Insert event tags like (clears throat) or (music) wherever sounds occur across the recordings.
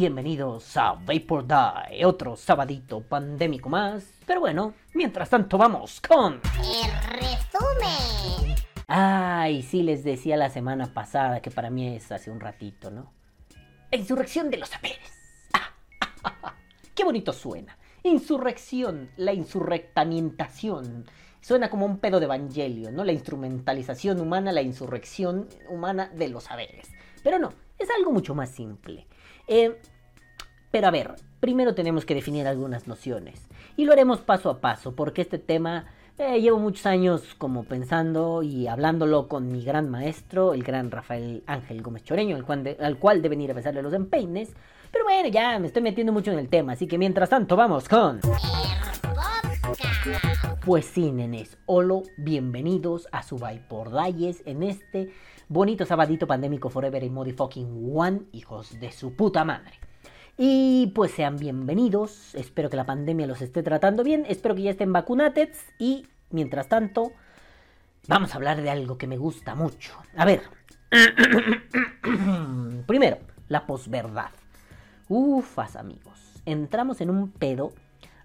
Bienvenidos a Vapor Die, otro sabadito pandémico más. Pero bueno, mientras tanto vamos con... El resumen. Ay, sí les decía la semana pasada que para mí es hace un ratito, ¿no? La insurrección de los saberes. (laughs) Qué bonito suena. Insurrección, la insurrectamientación. Suena como un pedo de evangelio, ¿no? La instrumentalización humana, la insurrección humana de los saberes. Pero no, es algo mucho más simple. Eh, pero a ver, primero tenemos que definir algunas nociones. Y lo haremos paso a paso, porque este tema eh, llevo muchos años como pensando y hablándolo con mi gran maestro, el gran Rafael Ángel Gómez Choreño, al cual, de- deben ir a besarle los empeines. Pero bueno, ya me estoy metiendo mucho en el tema, así que mientras tanto vamos con... Pues sí, nenes, holo, bienvenidos a su por Dalles en este bonito sabadito pandémico Forever y Motherfucking One, hijos de su puta madre. Y pues sean bienvenidos, espero que la pandemia los esté tratando bien, espero que ya estén vacunados y mientras tanto vamos a hablar de algo que me gusta mucho. A ver, (clears throat) primero, la posverdad. Ufas amigos, entramos en un pedo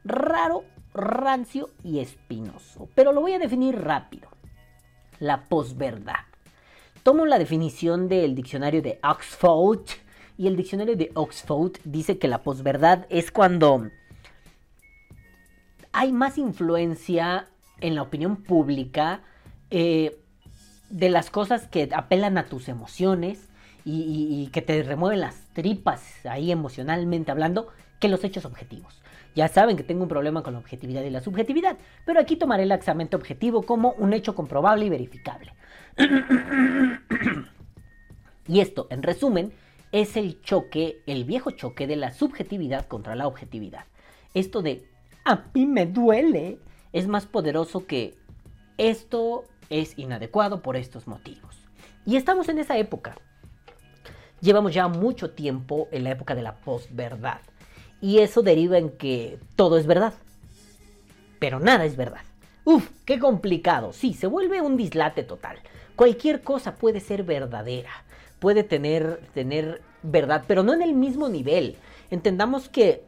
raro, rancio y espinoso, pero lo voy a definir rápido. La posverdad. Tomo la definición del diccionario de Oxford y el diccionario de Oxford dice que la posverdad es cuando hay más influencia en la opinión pública eh, de las cosas que apelan a tus emociones y, y- que te remueven las tripas ahí emocionalmente hablando que los hechos objetivos. Ya saben que tengo un problema con la objetividad y la subjetividad, pero aquí tomaré el examen objetivo como un hecho comprobable y verificable. (coughs) Y esto, en resumen, es el choque, el viejo choque de la subjetividad contra la objetividad. Esto de a mí me duele es más poderoso que esto es inadecuado por estos motivos. Y estamos en esa época. Llevamos ya mucho tiempo en la época de la posverdad. Y eso deriva en que todo es verdad. Pero nada es verdad. Uf, qué complicado. Sí, se vuelve un dislate total. Cualquier cosa puede ser verdadera. Puede tener, tener verdad, pero no en el mismo nivel. Entendamos que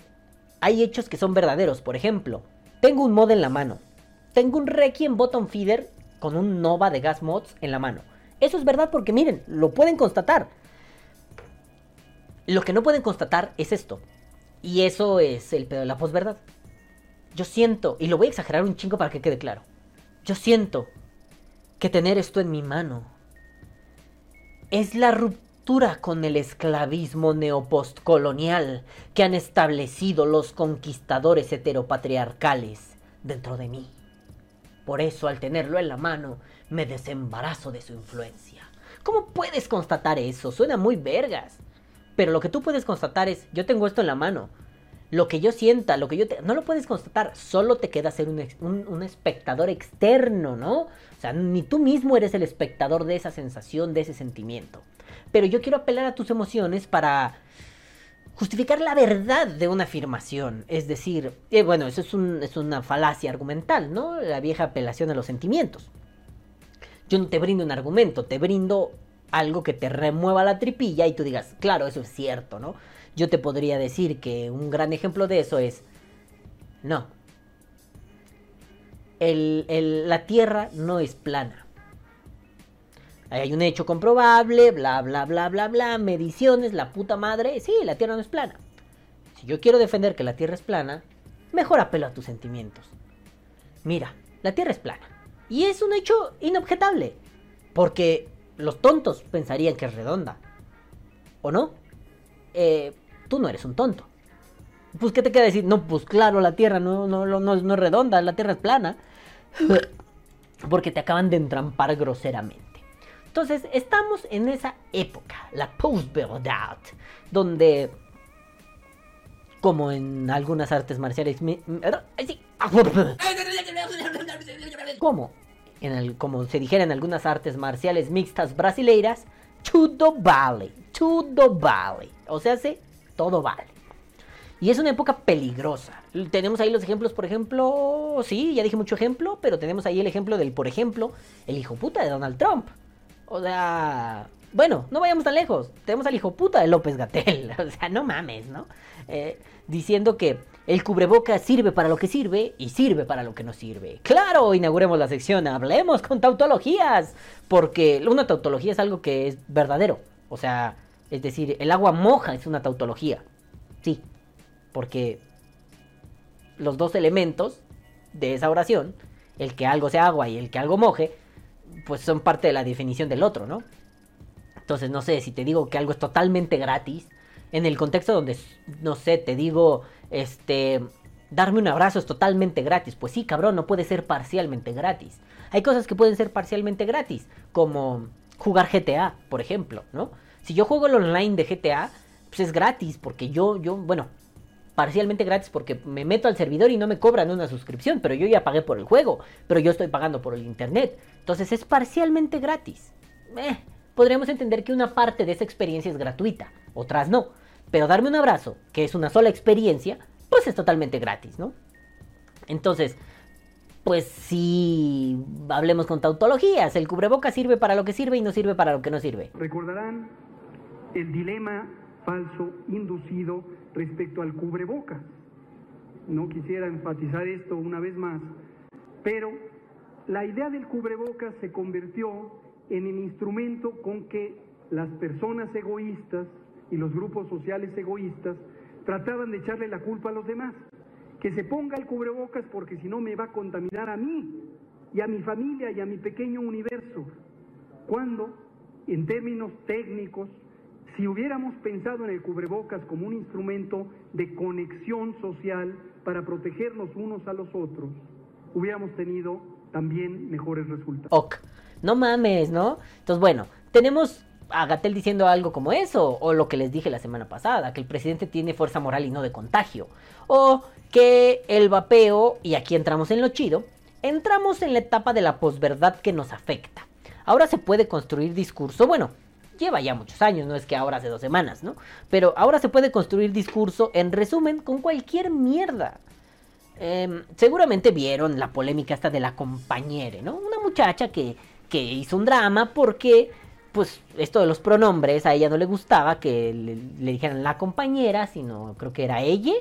hay hechos que son verdaderos. Por ejemplo, tengo un mod en la mano. Tengo un Requiem Bottom Feeder con un Nova de Gas Mods en la mano. Eso es verdad porque miren, lo pueden constatar. Lo que no pueden constatar es esto. Y eso es el pedo de la posverdad. Yo siento, y lo voy a exagerar un chingo para que quede claro. Yo siento que tener esto en mi mano es la ruptura con el esclavismo neopostcolonial que han establecido los conquistadores heteropatriarcales dentro de mí. Por eso al tenerlo en la mano me desembarazo de su influencia. ¿Cómo puedes constatar eso? Suena muy vergas. Pero lo que tú puedes constatar es, yo tengo esto en la mano. Lo que yo sienta, lo que yo te... No lo puedes constatar, solo te queda ser un, un espectador externo, ¿no? O sea, ni tú mismo eres el espectador de esa sensación, de ese sentimiento. Pero yo quiero apelar a tus emociones para justificar la verdad de una afirmación. Es decir, eh, bueno, eso es, un- es una falacia argumental, ¿no? La vieja apelación a los sentimientos. Yo no te brindo un argumento, te brindo algo que te remueva la tripilla y tú digas, claro, eso es cierto, ¿no? Yo te podría decir que un gran ejemplo de eso es, no, el- el- la Tierra no es plana. Hay un hecho comprobable, bla, bla, bla, bla, bla, mediciones, la puta madre, sí, la Tierra no es plana. Si yo quiero defender que la Tierra es plana, mejor apelo a tus sentimientos. Mira, la Tierra es plana. Y es un hecho inobjetable. Porque los tontos pensarían que es redonda. ¿O no? Eh, tú no eres un tonto. Pues, ¿qué te queda decir? No, pues claro, la Tierra no, no, no, es, no es redonda, la Tierra es plana. (laughs) Porque te acaban de entrampar groseramente. Entonces, estamos en esa época, la post-verdad, donde, como en algunas artes marciales... (laughs) Como, en el- como se dijera en algunas artes marciales mixtas brasileiras, tudo vale, tudo vale. O sea, sí, todo vale. Y es una época peligrosa. Tenemos ahí los ejemplos, por ejemplo, sí, ya dije mucho ejemplo, pero tenemos ahí el ejemplo del, por ejemplo, el hijo puta de Donald Trump. O sea, bueno, no vayamos tan lejos. Tenemos al hijo puta de López Gatel. (laughs) O sea, no mames, ¿no? Eh, diciendo que el cubreboca sirve para lo que sirve y sirve para lo que no sirve. Claro, inauguremos la sección, hablemos con tautologías. Porque una tautología es algo que es verdadero. O sea, es decir, el agua moja es una tautología. Sí, porque los dos elementos de esa oración, el que algo sea agua y el que algo moje, pues son parte de la definición del otro, ¿no? Entonces, no sé, si te digo que algo es totalmente gratis, en el contexto donde, no sé, te digo, este, darme un abrazo es totalmente gratis. Pues sí, cabrón, no puede ser parcialmente gratis. Hay cosas que pueden ser parcialmente gratis, como jugar GTA, por ejemplo, ¿no? Si yo juego el online de GTA, pues es gratis, porque yo, yo, bueno, parcialmente gratis porque me meto al servidor y no me cobran una suscripción, pero yo ya pagué por el juego, pero yo estoy pagando por el internet. Entonces es parcialmente gratis. Eh, podríamos entender que una parte de esa experiencia es gratuita, otras no. Pero darme un abrazo, que es una sola experiencia, pues es totalmente gratis, ¿no? Entonces, pues si hablemos con tautologías, el cubreboca sirve para lo que sirve y no sirve para lo que no sirve. Recordarán el dilema falso inducido respecto al cubrebocas. No quisiera enfatizar esto una vez más, pero la idea del cubrebocas se convirtió en el instrumento con que las personas egoístas y los grupos sociales egoístas trataban de echarle la culpa a los demás. Que se ponga el cubrebocas porque si no me va a contaminar a mí y a mi familia y a mi pequeño universo. Cuando, en términos técnicos, si hubiéramos pensado en el cubrebocas como un instrumento de conexión social para protegernos unos a los otros, hubiéramos tenido también mejores resultados. Ok, no mames, ¿no? Entonces, bueno, tenemos a Gatel diciendo algo como eso, o lo que les dije la semana pasada, que el presidente tiene fuerza moral y no de contagio, o que el vapeo, y aquí entramos en lo chido, entramos en la etapa de la posverdad que nos afecta. Ahora se puede construir discurso, bueno, lleva ya muchos años, no es que ahora hace dos semanas, ¿no? Pero ahora se puede construir discurso, en resumen, con cualquier mierda. Em, seguramente vieron la polémica esta de la compañera, ¿no? Una muchacha que, que hizo un drama porque, pues, esto de los pronombres a ella no le gustaba que le, le dijeran la compañera, sino creo que era ella,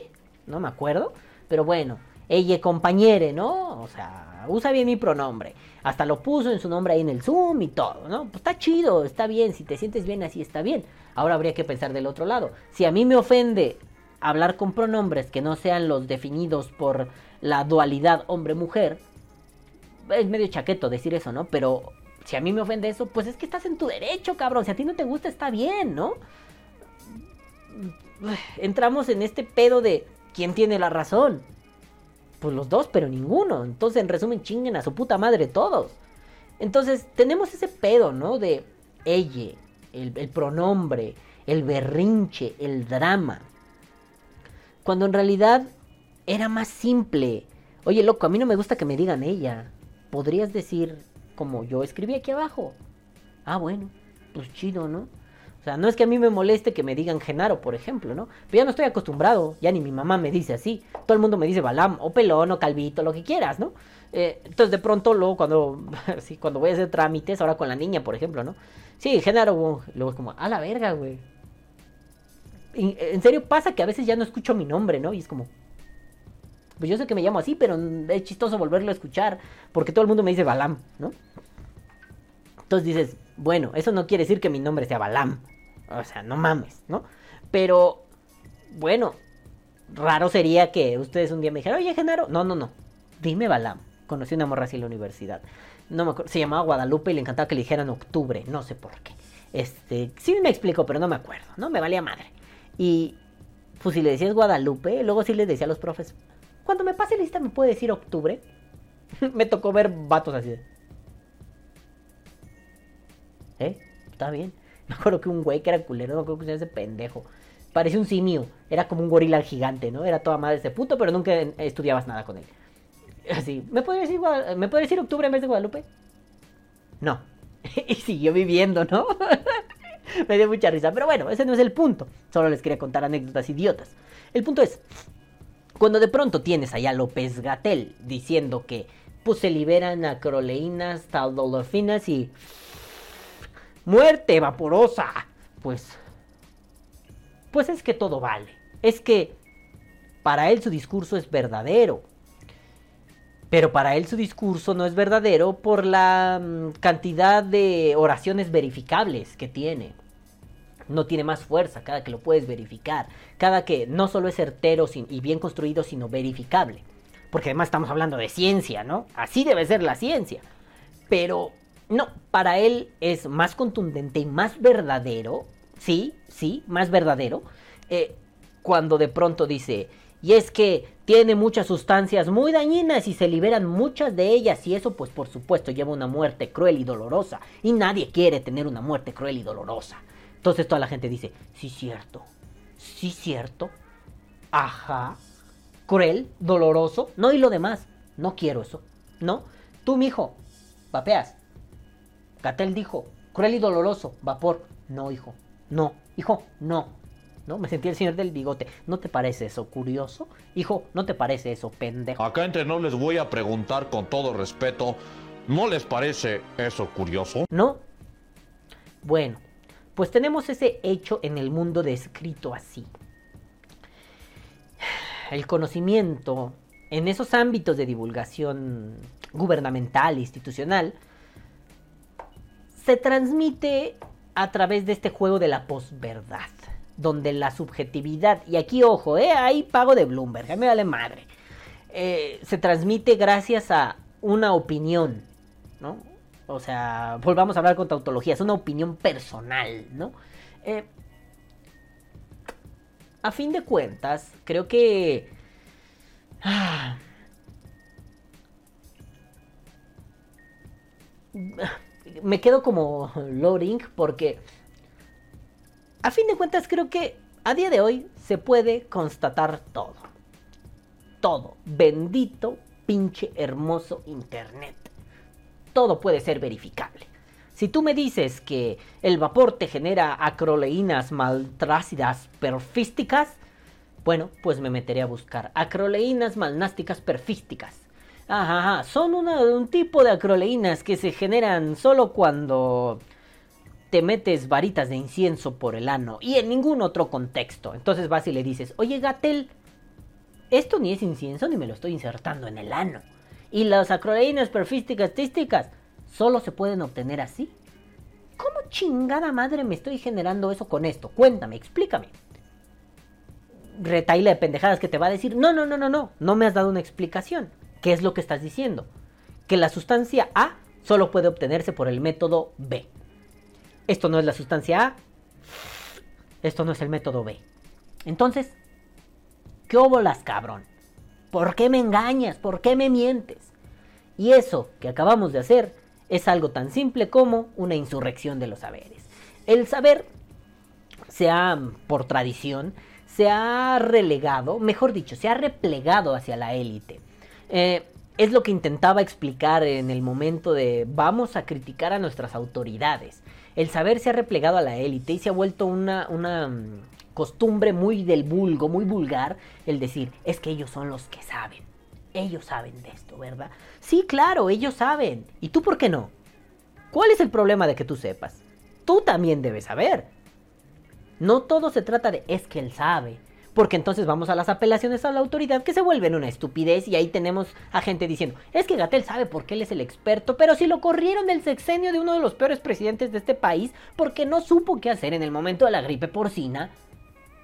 no me acuerdo. Pero bueno, ella compañere, ¿no? O sea, usa bien mi pronombre. Hasta lo puso en su nombre ahí en el Zoom y todo, ¿no? Pues está chido, está bien, si te sientes bien así está bien. Ahora habría que pensar del otro lado. Si a mí me ofende hablar con pronombres que no sean los definidos por la dualidad hombre-mujer, es medio chaqueto decir eso, ¿no? Pero si a mí me ofende eso, pues es que estás en tu derecho, cabrón. Si a ti no te gusta, está bien, ¿no? Entramos en este pedo de quién tiene la razón. Pues los dos, pero ninguno. Entonces, en resumen, chinguen a su puta madre todos. Entonces, tenemos ese pedo, ¿no? De ella, el, pronombre, el berrinche, el drama. Cuando en realidad era más simple. Oye, loco, a mí no me gusta que me digan ella. Podrías decir, como yo escribí aquí abajo. Ah, bueno, pues chido, ¿no? Sea, no es que a mí me moleste que me digan Genaro, por ejemplo, ¿no? Pero ya no estoy acostumbrado, ya ni mi mamá me dice así. Todo el mundo me dice Balam, o pelón, o calvito, lo que quieras, ¿no? Eh, entonces de pronto luego cuando, (laughs) sí, cuando voy a hacer trámites, ahora con la niña, por ejemplo, ¿no? Sí, Genaro, luego es como, a la verga, güey. En serio pasa que a veces ya no escucho mi nombre, ¿no? Y es como, pues yo sé que me llamo así, pero es chistoso volverlo a escuchar porque todo el mundo me dice Balam, ¿no? Entonces dices, bueno, eso no quiere decir que mi nombre sea Balam. O sea, no mames, ¿no? Pero, bueno, raro sería que ustedes un día me dijeran, oye, Genaro, no, no, no, dime Balam. Conocí una morra así en la universidad. No me acuerdo, se llamaba Guadalupe y le encantaba que le dijeran octubre, no sé por qué. Este, sí me explico, pero no me acuerdo, ¿no? Me valía madre. Y, pues si le decías Guadalupe, luego sí les decía a los profes, cuando me pase lista me puede decir octubre. (laughs) me tocó ver vatos así de... ¿Eh? Está bien. (laughs) Me acuerdo que un güey que era culero, no me acuerdo que se ese pendejo. Parecía un simio. Era como un gorila gigante, ¿no? Era toda madre ese puto, pero nunca estudiabas nada con él. Así, ¿me puede decir, ¿me decir octubre en vez de Guadalupe? No. (laughs) y siguió viviendo, ¿no? (laughs) Me dio mucha risa. Pero bueno, ese no es el punto. Solo les quería contar anécdotas idiotas. El punto es, cuando de pronto tienes allá López Gatel diciendo que pues se liberan acroleínas, taldolorfinas y muerte vaporosa, pues pues es que todo vale. Es que para él su discurso es verdadero. Pero para él su discurso no es verdadero por la mm, cantidad de oraciones verificables que tiene. No tiene más fuerza cada que lo puedes verificar. Cada que no solo es certero y bien construido, sino verificable. Porque además estamos hablando de ciencia, ¿no? Así debe ser la ciencia. Pero no, para él es más contundente y más verdadero. Sí, sí, más verdadero. Eh, cuando de pronto dice, y es que tiene muchas sustancias muy dañinas y se liberan muchas de ellas y eso pues por supuesto lleva una muerte cruel y dolorosa. Y nadie quiere tener una muerte cruel y dolorosa. Entonces toda la gente dice, sí cierto, sí cierto, ajá, cruel, doloroso, no y lo demás, no quiero eso, no. Tú, mijo, papeas. Catel dijo, cruel y doloroso, vapor, no, hijo, no, hijo, no. ¿no? Me sentí el señor del bigote. ¿No te parece eso curioso? Hijo, ¿no te parece eso pendejo? Acá entre no les voy a preguntar con todo respeto, ¿no les parece eso curioso? ¿No? Bueno, pues tenemos ese hecho en el mundo descrito así. El conocimiento en esos ámbitos de divulgación gubernamental, institucional, se transmite a través de este juego de la posverdad donde la subjetividad, y aquí ojo, eh, hay pago de Bloomberg, me vale madre, eh, se transmite gracias a una opinión, ¿no? O sea, volvamos a hablar con tautología, es una opinión personal, ¿no? Eh, a fin de cuentas, creo que... Ah, me quedo como loading porque a fin de cuentas creo que a día de hoy se puede constatar todo. Todo. Bendito, pinche, hermoso Internet. Todo puede ser verificable. Si tú me dices que el vapor te genera acroleínas maltrácidas perfísticas, bueno, pues me meteré a buscar acroleínas malnásticas perfísticas. Ajá, son un tipo de acroleínas que se generan solo cuando te metes varitas de incienso por el ano y en ningún otro contexto. Entonces vas y le dices, oye Gatel, esto ni es incienso ni me lo estoy insertando en el ano. Y las acroleínas perfísticas tísticas solo se pueden obtener así. ¿Cómo chingada madre me estoy generando eso con esto? Cuéntame, explícame. Retaile de pendejadas que te va a decir, no, no, no, no, no, no me has dado una explicación. ¿Qué es lo que estás diciendo? Que la sustancia A solo puede obtenerse por el método B. Esto no es la sustancia A. Esto no es el método B. Entonces, ¿qué óbolas, cabrón? ¿Por qué me engañas? ¿Por qué me mientes? Y eso que acabamos de hacer es algo tan simple como una insurrección de los saberes. El saber se ha, por tradición, se ha relegado, mejor dicho, se ha replegado hacia la élite. Eh, es lo que intentaba explicar en el momento de vamos a criticar a nuestras autoridades el saber se ha replegado a la élite y se ha vuelto una, una mm, costumbre muy del vulgo, muy vulgar, el decir, es que ellos son los que saben. Ellos saben de esto, ¿verdad? Sí, claro, ellos saben. ¿Y tú por qué no? ¿Cuál es el problema de que tú sepas? Tú también debes saber. No todo se trata de es que él sabe porque entonces vamos a las apelaciones a la autoridad que se vuelven una estupidez y ahí tenemos a gente diciendo, es que Gatel sabe por qué él es el experto, pero si lo corrieron del sexenio de uno de los peores presidentes de este país porque no supo qué hacer en el momento de la gripe porcina,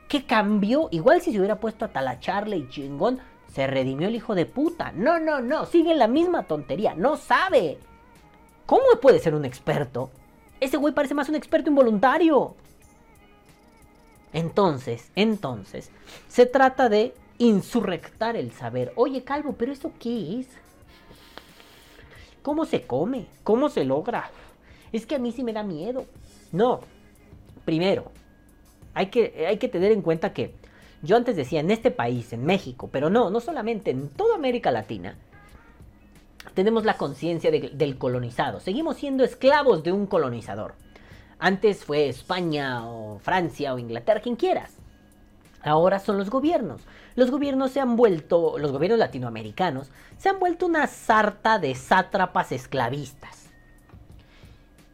¿qué cambió? Igual si se hubiera puesto a talacharle y chingón, se redimió el hijo de puta. No, no, no, sigue la misma tontería, no sabe. ¿Cómo puede ser un experto? Ese güey parece más un experto involuntario. Entonces, entonces, se trata de insurrectar el saber. Oye, Calvo, pero ¿eso qué es? ¿Cómo se come? ¿Cómo se logra? Es que a mí sí me da miedo. No. Primero, hay que, hay que tener en cuenta que yo antes decía en este país, en México, pero no, no solamente en toda América Latina, tenemos la conciencia del colonizado. Seguimos siendo esclavos de un colonizador. Antes fue España o Francia o Inglaterra, quien quieras. Ahora son los gobiernos. Los gobiernos se han vuelto, los gobiernos latinoamericanos, se han vuelto una sarta de sátrapas esclavistas.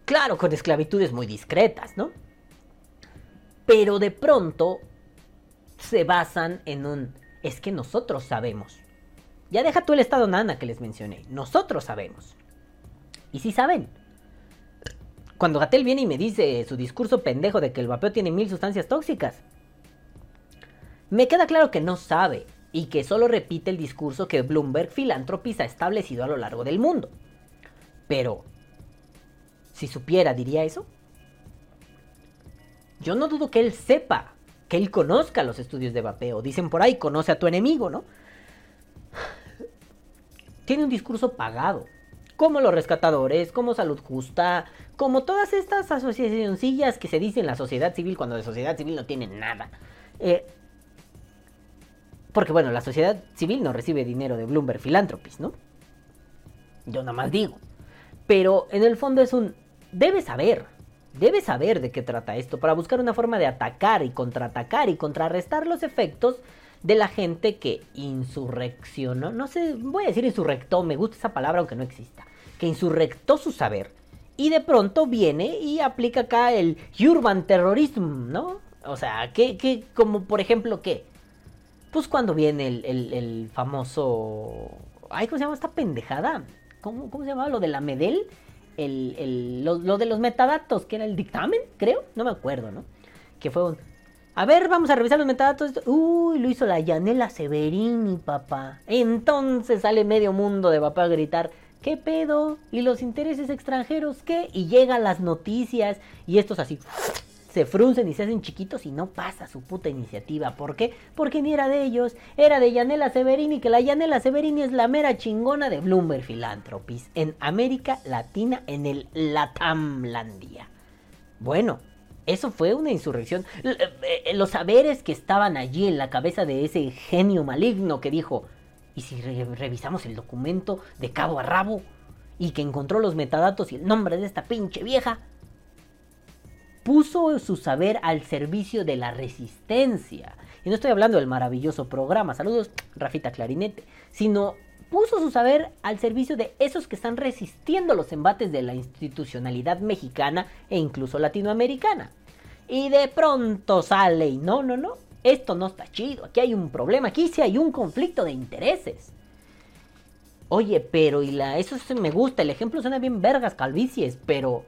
Claro, con esclavitudes muy discretas, ¿no? Pero de pronto se basan en un... Es que nosotros sabemos. Ya deja tú el estado nana que les mencioné. Nosotros sabemos. Y si saben. Cuando Gatel viene y me dice su discurso pendejo de que el vapeo tiene mil sustancias tóxicas, me queda claro que no sabe y que solo repite el discurso que Bloomberg Philanthropies ha establecido a lo largo del mundo. Pero, si supiera, ¿diría eso? Yo no dudo que él sepa, que él conozca los estudios de vapeo. Dicen por ahí, conoce a tu enemigo, ¿no? Tiene un discurso pagado. Como los rescatadores, como Salud Justa, como todas estas asociacioncillas que se dicen la sociedad civil cuando de sociedad civil no tienen nada. Eh, porque bueno, la sociedad civil no recibe dinero de Bloomberg Philanthropies, ¿no? Yo nada más digo. Pero en el fondo es un... Debe saber, debe saber de qué trata esto para buscar una forma de atacar y contraatacar y contrarrestar los efectos de la gente que insurreccionó, no sé, voy a decir insurrectó, me gusta esa palabra aunque no exista, que insurrectó su saber y de pronto viene y aplica acá el urban terrorism, ¿no? O sea, que, que como por ejemplo, ¿qué? Pues cuando viene el, el, famoso... Ay, ¿cómo se llama esta pendejada? ¿Cómo, cómo se llamaba lo de la Medel? El, el, lo, lo, de los metadatos, que era el dictamen, creo, no me acuerdo, ¿no? Que fue un... A ver, vamos a revisar los metadatos. Uy, lo hizo la Yanela Severini, papá. Entonces sale medio mundo de papá a gritar, ¿qué pedo? ¿Y los intereses extranjeros qué? Y llegan las noticias y estos así se fruncen y se hacen chiquitos y no pasa su puta iniciativa. ¿Por qué? Porque ni era de ellos, era de Yanela Severini, que la Yanela Severini es la mera chingona de Bloomberg Philanthropies en América Latina, en el Latamlandia. Bueno, eso fue una insurrección. Eh, los saberes que estaban allí en la cabeza de ese genio maligno que dijo, ¿y si revisamos el documento de cabo a rabo? Y que encontró los metadatos y el nombre de esta pinche vieja puso su saber al servicio de la resistencia. Y no estoy hablando del maravilloso programa, saludos Rafita Clarinete, sino puso su saber al servicio de esos que están resistiendo los embates de la institucionalidad mexicana e incluso latinoamericana. Y de pronto sale y no, no, no, esto no está chido, aquí hay un problema, aquí sí hay un conflicto de intereses. Oye, pero y la eso me gusta, el ejemplo suena bien vergas calvicies, pero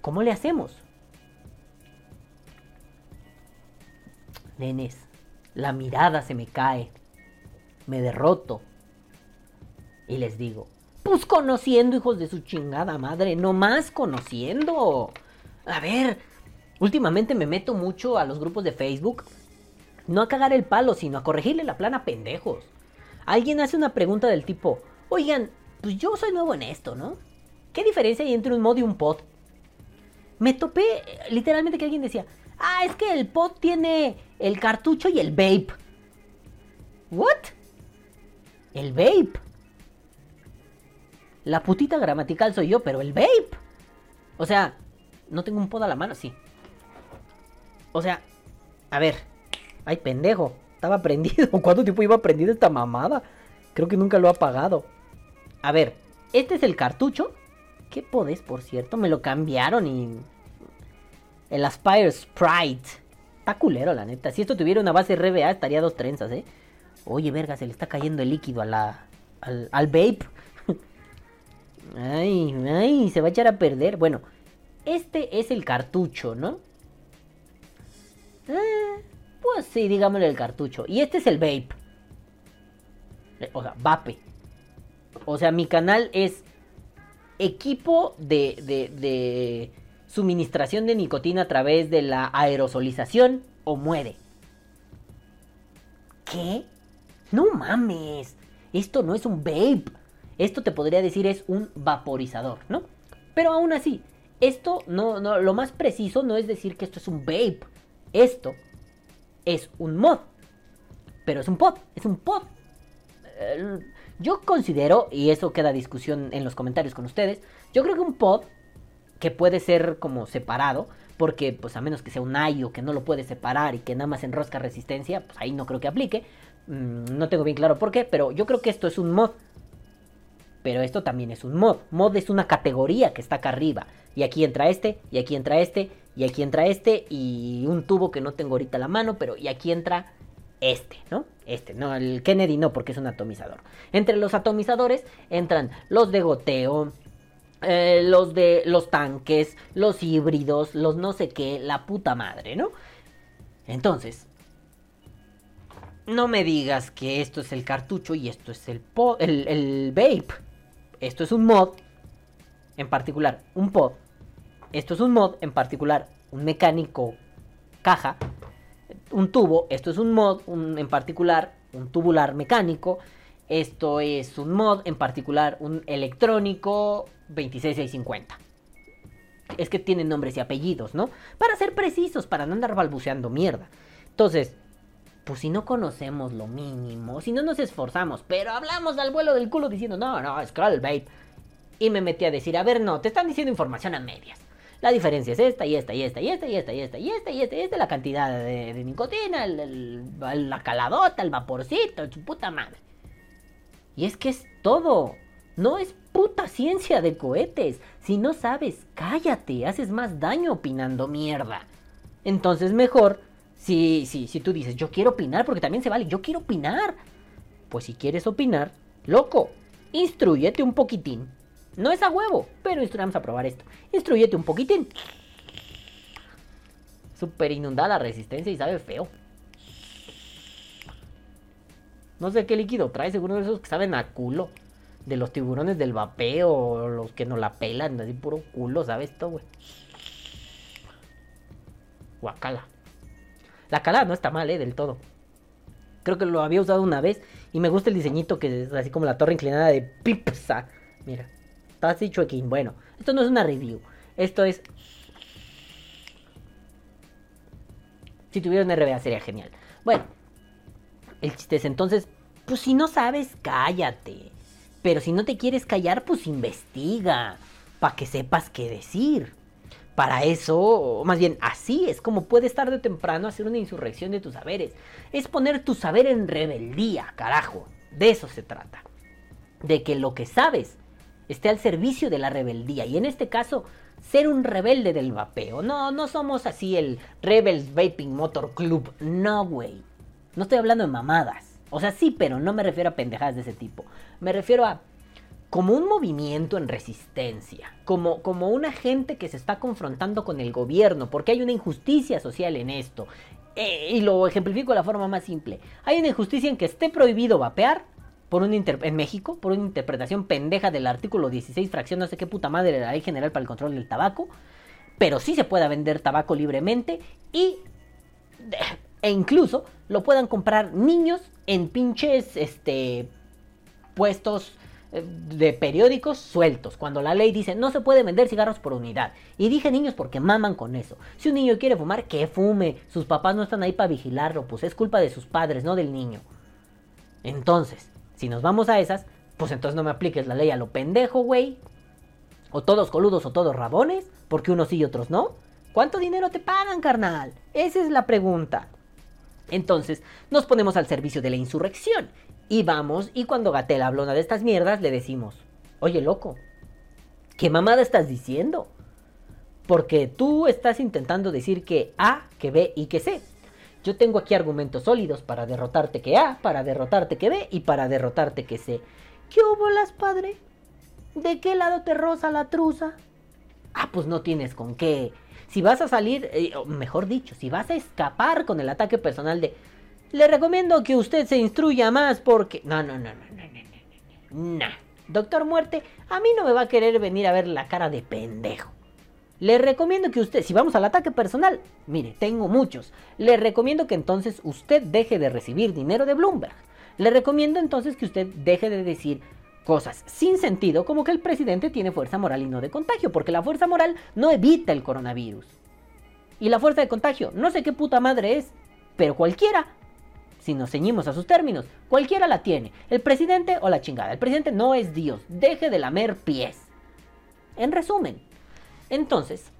¿cómo le hacemos? Nenes, la mirada se me cae. Me derroto. Y les digo, pues conociendo, hijos de su chingada madre, no más conociendo. A ver, últimamente me meto mucho a los grupos de Facebook. No a cagar el palo, sino a corregirle la plana a pendejos. Alguien hace una pregunta del tipo, oigan, pues yo soy nuevo en esto, ¿no? ¿Qué diferencia hay entre un mod y un pod? Me topé literalmente que alguien decía, Ah, es que el pod tiene el cartucho y el vape. ¿What? El vape. La putita gramatical soy yo, pero el vape. O sea, no tengo un pod a la mano, sí. O sea, a ver. Ay, pendejo. Estaba prendido. (laughs) ¿Cuánto tiempo iba prendido esta mamada? Creo que nunca lo ha apagado. A ver, este es el cartucho. ¿Qué podés, por cierto? Me lo cambiaron y el Aspire Sprite. Está culero, la neta. Si esto tuviera una base RBA, estaría dos trenzas, ¿eh? Oye, verga, se le está cayendo el líquido a la, al, al vape. (laughs) ay, ay, se va a echar a perder. Bueno, este es el cartucho, ¿no? Eh, pues sí, digámosle el cartucho. Y este es el vape. O sea, vape. O sea, mi canal es equipo de, de, de suministración de nicotina a través de la aerosolización o muere. ¿Qué? No mames. Esto no es un vape. Esto te podría decir es un vaporizador, ¿no? Pero aún así, esto no, no, lo más preciso no es decir que esto es un vape. Esto es un mod. Pero es un pod, es un pod. yo considero, y eso queda discusión en los comentarios con ustedes, yo creo que un pod que puede ser como separado, porque pues a menos que sea un ayo que no lo puede separar y que nada más enrosca resistencia, pues ahí no creo que aplique. Mm, no tengo bien claro por qué, pero yo creo que esto es un mod. Pero esto también es un mod. Mod es una categoría que está acá arriba. Y aquí entra este, y aquí entra este, y aquí entra este, y un tubo que no tengo ahorita la mano, pero y aquí entra este, ¿no? Este, no, el Kennedy no, porque es un atomizador. Entre los atomizadores entran los de goteo, eh, los de los tanques, los híbridos, los no sé qué, la puta madre, ¿no? Entonces, no me digas que esto es el cartucho y esto es el, el, el vape. Esto es un mod, en particular un pod. Esto es un mod, en particular un mecánico caja. Un tubo, esto es un mod, en particular un tubular mecánico. Esto es un mod, en particular un electrónico 26650. Es que tienen nombres y apellidos, ¿no? Para ser precisos, para no andar balbuceando mierda. Entonces, pues si no conocemos lo mínimo, si no nos esforzamos, pero hablamos al vuelo del culo diciendo, no, no, es Call Vape. Y me metí a decir, a ver, no, te están diciendo información a medias. La diferencia es esta y esta y esta y esta y esta y esta y esta y esta y esta, la cantidad de, nicotina, la caladota, el vaporcito, su puta madre. Y es que es todo. No es puta ciencia de cohetes. Si no sabes, cállate, haces más daño opinando mierda. Entonces mejor si, si, si tú dices, yo quiero opinar, porque también se vale, yo quiero opinar. Pues si quieres opinar, loco, instruyete un poquitín. No es a huevo, pero vamos a probar esto. Instruyete un poquitín. Super inundada la resistencia y sabe feo. No sé qué líquido trae, seguro de esos que saben a culo. De los tiburones del vapeo, los que no la pelan, así puro culo, ¿sabes esto, güey? Guacala. La calada no está mal, ¿eh? Del todo. Creo que lo había usado una vez y me gusta el diseñito que es así como la torre inclinada de Pipsa. Mira, está así chuequín. Bueno, esto no es una review. Esto es... Si tuviera un RBA sería genial. Bueno, el chiste es entonces, pues si no sabes, cállate. Pero si no te quieres callar, pues investiga. Para que sepas qué decir para eso, más bien así es como puedes tarde o temprano hacer una insurrección de tus saberes. Es poner tu saber en rebeldía, carajo. De eso se trata. De que lo que sabes esté al servicio de la rebeldía. Y en este caso, ser un rebelde del vapeo. No, no somos así el Rebels Vaping Motor Club. No, güey. No estoy hablando de mamadas. O sea, sí, pero no me refiero a pendejadas de ese tipo. Me refiero a como un movimiento en resistencia, como, como una gente que se está confrontando con el gobierno, porque hay una injusticia social en esto. Eh, y lo ejemplifico de la forma más simple. Hay una injusticia en que esté prohibido vapear por un en México, por una interpretación pendeja del artículo 16, fracción no sé qué puta madre de la Ley General para el Control del Tabaco, pero sí se pueda vender tabaco libremente y e incluso lo puedan comprar niños en pinches este puestos de periódicos sueltos, cuando la ley dice no se puede vender cigarros por unidad. Y dije niños porque maman con eso. Si un niño quiere fumar, que fume. Sus papás no están ahí para vigilarlo, pues es culpa de sus padres, no del niño. Entonces, si nos vamos a esas, pues entonces no me apliques la ley a lo pendejo, güey. O todos coludos o todos rabones, porque unos sí y otros no. ¿Cuánto dinero te pagan, carnal? Esa es la pregunta. Entonces, nos ponemos al servicio de la insurrección y vamos, y cuando Gatel habla una de estas mierdas, le decimos, oye loco, ¿qué mamada estás diciendo? Porque tú estás intentando decir que A, que B y que C. Yo tengo aquí argumentos sólidos para derrotarte que A, para derrotarte que B y para derrotarte que C. ¿Qué hubo las padre? ¿De qué lado te roza la truza? Ah, pues no tienes con qué. Si vas a salir, eh, mejor dicho, si vas a escapar con el ataque personal de le recomiendo que usted se instruya más porque... No, no, no, no, no, no, no, no. Doctor Muerte, a mí no me va a querer venir a ver la cara de pendejo. Le recomiendo que usted, si vamos al ataque personal, mire, tengo muchos. Le recomiendo que entonces usted deje de recibir dinero de Bloomberg. Le recomiendo entonces que usted deje de decir cosas sin sentido como que el presidente tiene fuerza moral y no de contagio, porque la fuerza moral no evita el coronavirus. Y la fuerza de contagio, no sé qué puta madre es, pero cualquiera si nos ceñimos a sus términos. Cualquiera la tiene, el presidente o la chingada. El presidente no es Dios, deje de lamer pies. En resumen, entonces,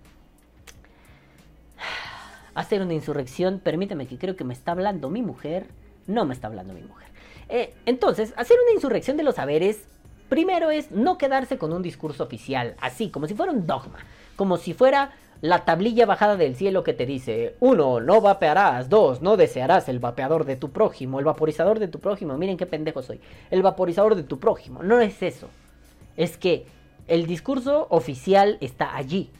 hacer una insurrección, permítame que creo que me está hablando mi mujer, no me está hablando mi mujer. Eh, entonces, hacer una insurrección de los saberes, primero es no quedarse con un discurso oficial, así, como si fuera un dogma, como si fuera la tablilla bajada del cielo que te dice, uno, no vapearás, dos, no desearás el vapeador de tu prójimo, el vaporizador de tu prójimo, miren qué pendejo soy, el vaporizador de tu prójimo, no es eso, es que el discurso oficial está allí.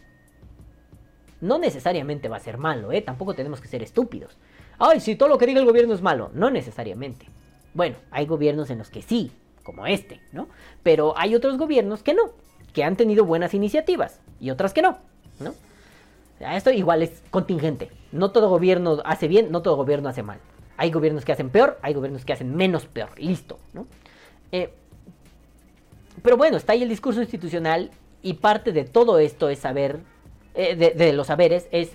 No necesariamente va a ser malo, ¿eh? Tampoco tenemos que ser estúpidos. Ay, si todo lo que diga el gobierno es malo, no necesariamente. Bueno, hay gobiernos en los que sí, como este, ¿no? Pero hay otros gobiernos que no, que han tenido buenas iniciativas y otras que no, ¿no? Esto igual es contingente. No todo gobierno hace bien, no todo gobierno hace mal. Hay gobiernos que hacen peor, hay gobiernos que hacen menos peor. Listo, ¿no? Eh, pero bueno, está ahí el discurso institucional y parte de todo esto es saber, eh, de, los saberes, es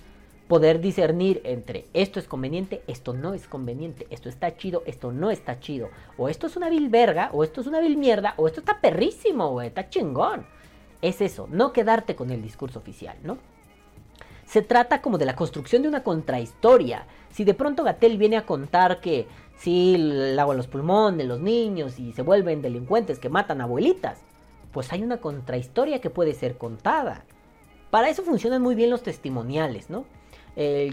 poder discernir entre esto es conveniente, esto no es conveniente, esto está chido, esto no está chido, o esto es una vil verga, o esto es una vil mierda, o esto está perrísimo, o está chingón. Es eso, no quedarte con el discurso oficial, ¿no? Se trata como de la construcción de una contrahistoria. Si de pronto Gatel viene a contar que si el agua en los pulmones, los niños y se vuelven delincuentes que matan abuelitas, pues hay una contrahistoria que puede ser contada. Para eso funcionan muy bien los testimoniales, ¿no?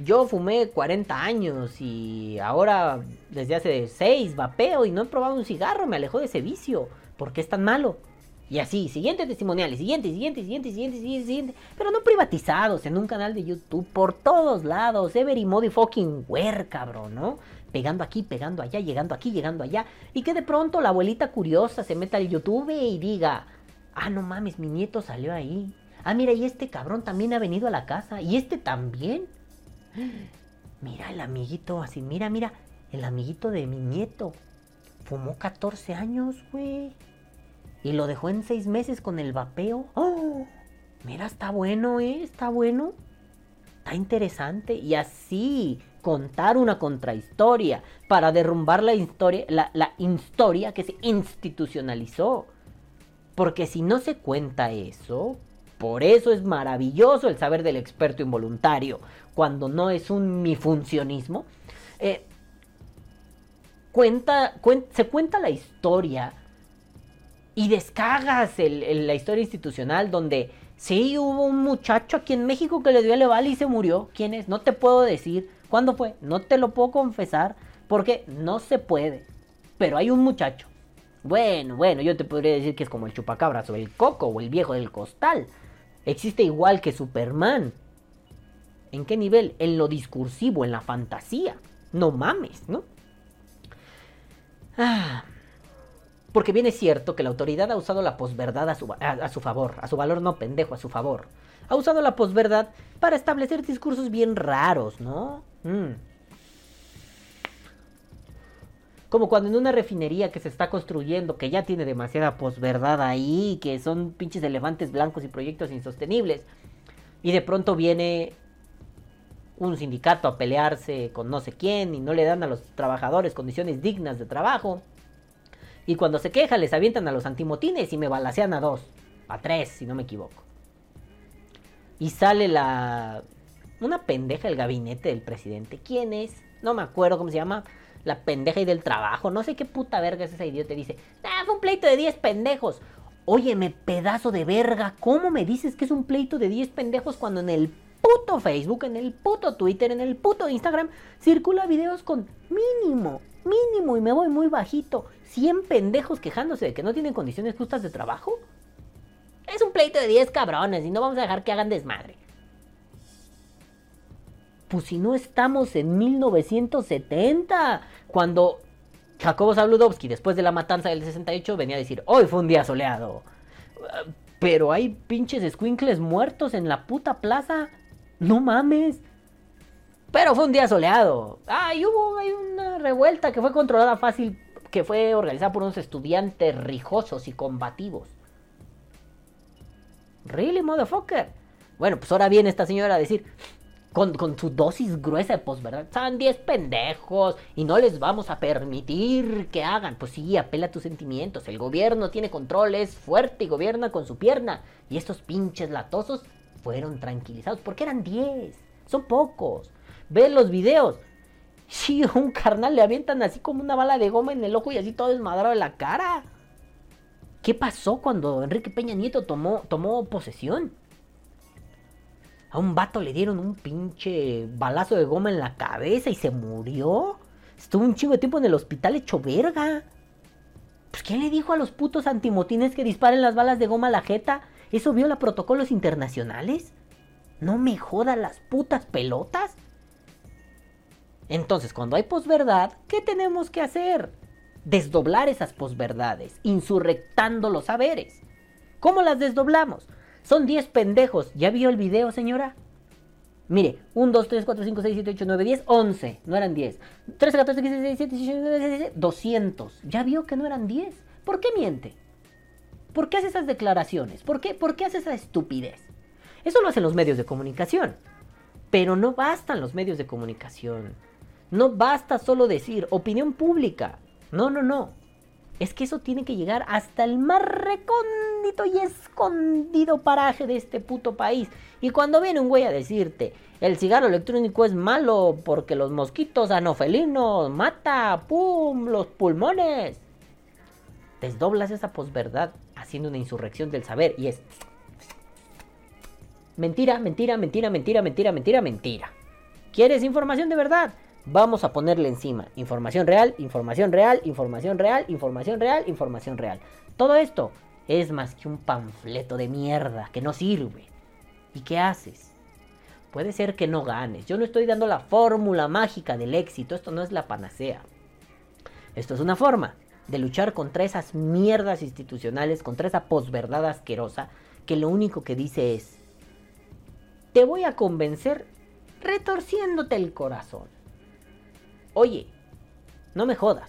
yo fumé 40 años y ahora desde hace 6 vapeo y no he probado un cigarro, me alejó de ese vicio. ¿Por qué es tan malo? Y así, siguiente testimonial, siguiente, siguiente, siguiente, siguiente, siguiente, siguiente. Pero no privatizados, en un canal de YouTube, por todos lados. Every modi fucking where, cabrón, ¿no? Pegando aquí, pegando allá, llegando aquí, llegando allá. Y que de pronto la abuelita curiosa se meta al YouTube y diga, ah, no mames, mi nieto salió ahí. Ah, mira, y este cabrón también ha venido a la casa. Y este también. (gasps) Mira el amiguito, así, mira, mira, el amiguito de mi nieto. Fumó 14 años, güey. Y lo dejó en seis meses con el vapeo. ¡Oh! (gasps) Mira, está bueno, ¿eh? Está bueno. Está interesante. Y así contar una contrahistoria para derrumbar la historia, la, historia que se institucionalizó. Porque si no se cuenta eso, por eso es maravilloso el saber del experto involuntario, cuando no es un mi funcionismo. Eh, cuenta, se cuenta la historia y descargas la historia institucional donde sí hubo un muchacho aquí en México que le dio el vale y se murió. ¿Quién es? No te puedo decir. ¿Cuándo fue? No te lo puedo confesar porque no se puede. Pero hay un muchacho. Bueno, bueno, yo te podría decir que es como el chupacabras o el coco o el viejo del costal. Existe igual que Superman. ¿En qué nivel? En lo discursivo, en la fantasía. No mames, ¿no? Ah, porque bien es cierto que la autoridad ha usado la posverdad a su, a, su favor, a su valor no pendejo, a su favor. Ha usado la posverdad para establecer discursos bien raros, ¿no? Mm. Como cuando en una refinería que se está construyendo, que ya tiene demasiada posverdad ahí, que son pinches elefantes blancos y proyectos insostenibles, y de pronto viene un sindicato a pelearse con no sé quién y no le dan a los trabajadores condiciones dignas de trabajo. Y cuando se queja, les avientan a los antimotines y me balacean a dos. A tres, si no me equivoco. Y sale la. Una pendeja del gabinete del presidente. ¿Quién es? No me acuerdo cómo se llama. La pendeja y del trabajo. No sé qué puta verga es esa idiota. Dice: Ah, fue un pleito de 10 pendejos. Óyeme, pedazo de verga. ¿Cómo me dices que es un pleito de 10 pendejos cuando en el puto Facebook, en el puto Twitter, en el puto Instagram circula videos con mínimo, mínimo y me voy muy bajito 100 pendejos quejándose de que no tienen condiciones justas de trabajo? Es un pleito de 10 cabrones y no vamos a dejar que hagan desmadre. Pues si no estamos en 1970, cuando Jacobo Zabludovsky, después de la matanza del 68, venía a decir, hoy fue un día soleado. Pero hay pinches squinkles muertos en la puta plaza. No mames. Pero fue un día soleado. Ay, hubo hay una revuelta que fue controlada fácil que fue organizada por unos estudiantes rijosos y combativos. Really, motherfucker. Bueno, pues ahora viene esta señora a decir, con, su dosis gruesa de posverdad, son 10 pendejos y no les vamos a permitir que hagan. Pues sí, apela a tus sentimientos. El gobierno tiene control, es fuerte y gobierna con su pierna. Y estos pinches latosos fueron tranquilizados porque eran 10. Son pocos. Ve los videos. (laughs) Sí, un carnal le avientan así como una bala de goma en el ojo y así todo desmadrado de la cara. ¿Qué pasó cuando Enrique Peña Nieto tomó, tomó posesión? A un vato le dieron un pinche balazo de goma en la cabeza y se murió. Estuvo un chingo de tiempo en el hospital hecho verga. Pues ¿quién le dijo a los putos antimotines que disparen las balas de goma a la jeta? ¿Eso viola protocolos internacionales? No me jodan las putas pelotas. Entonces, cuando hay posverdad, ¿qué tenemos que hacer? Desdoblar esas posverdades, insurrectando los saberes. ¿Cómo las desdoblamos? Son 10 pendejos. ¿Ya vio el video, señora? Mire, 1, 2, 3, 4, 5, 6, 7, 8, 9, 10, 11. No eran 10. 13, 14, 15, 16, 17, 18, 19, 20, 200. ¿Ya vio que no eran 10? ¿Por qué miente? ¿Por qué hace esas declaraciones? ¿Por qué, ¿Por qué hace esa estupidez? Eso lo hacen los medios de comunicación. Pero no bastan los medios de comunicación. No basta solo decir opinión pública. No, no, no. Es que eso tiene que llegar hasta el más recóndito y escondido paraje de este puto país. Y cuando viene un güey a decirte, el cigarro electrónico es malo porque los mosquitos anofelinos mata, pum, los pulmones. Desdoblas esa posverdad haciendo una insurrección del saber y es mentira, mentira, mentira, mentira, mentira, mentira, mentira. ¿Quieres información de verdad? Vamos a ponerle encima información real, información real, información real, información real, información real. Todo esto es más que un panfleto de mierda que no sirve. ¿Y qué haces? Puede ser que no ganes. Yo no estoy dando la fórmula mágica del éxito. Esto no es la panacea. Esto es una forma de luchar contra esas mierdas institucionales, contra esa posverdad asquerosa que lo único que dice es, te voy a convencer retorciéndote el corazón. Oye, no me jodas.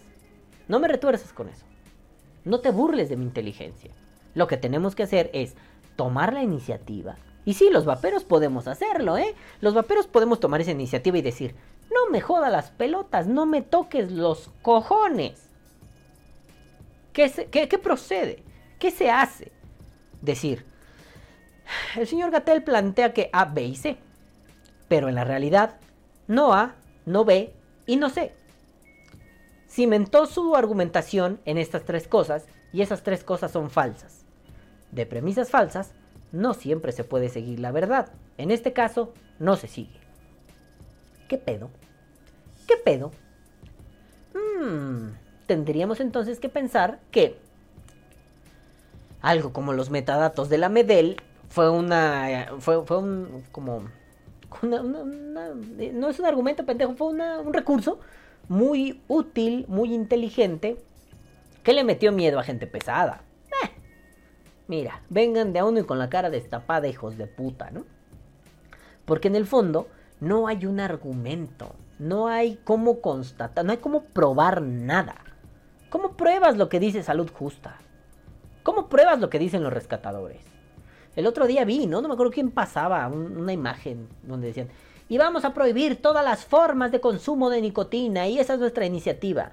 No me retuerzas con eso. No te burles de mi inteligencia. Lo que tenemos que hacer es tomar la iniciativa. Y sí, los vaperos podemos hacerlo, ¿eh? Los vaperos podemos tomar esa iniciativa y decir, no me jodas las pelotas, no me toques los cojones. ¿Qué, qué procede? ¿Qué se hace? Decir, el señor Gatel plantea que A, B y C. Pero en la realidad, no A, no B y no sé. Cimentó su argumentación en estas tres cosas y esas tres cosas son falsas. De premisas falsas, no siempre se puede seguir la verdad. En este caso, no se sigue. ¿Qué pedo? ¿Qué pedo? Hmm, tendríamos entonces que pensar que algo como los metadatos de la Medel fue una fue, fue un como no es un argumento pendejo, fue un recurso muy útil, muy inteligente, que le metió miedo a gente pesada. Eh, mira, vengan de a uno y con la cara destapada, hijos de puta, ¿no? Porque en el fondo no hay un argumento, no hay cómo constatar, no hay cómo probar nada. ¿Cómo pruebas lo que dice salud justa? ¿Cómo pruebas lo que dicen los rescatadores? El otro día vi, ¿no? No me acuerdo quién pasaba una imagen donde decían, y vamos a prohibir todas las formas de consumo de nicotina, y esa es nuestra iniciativa.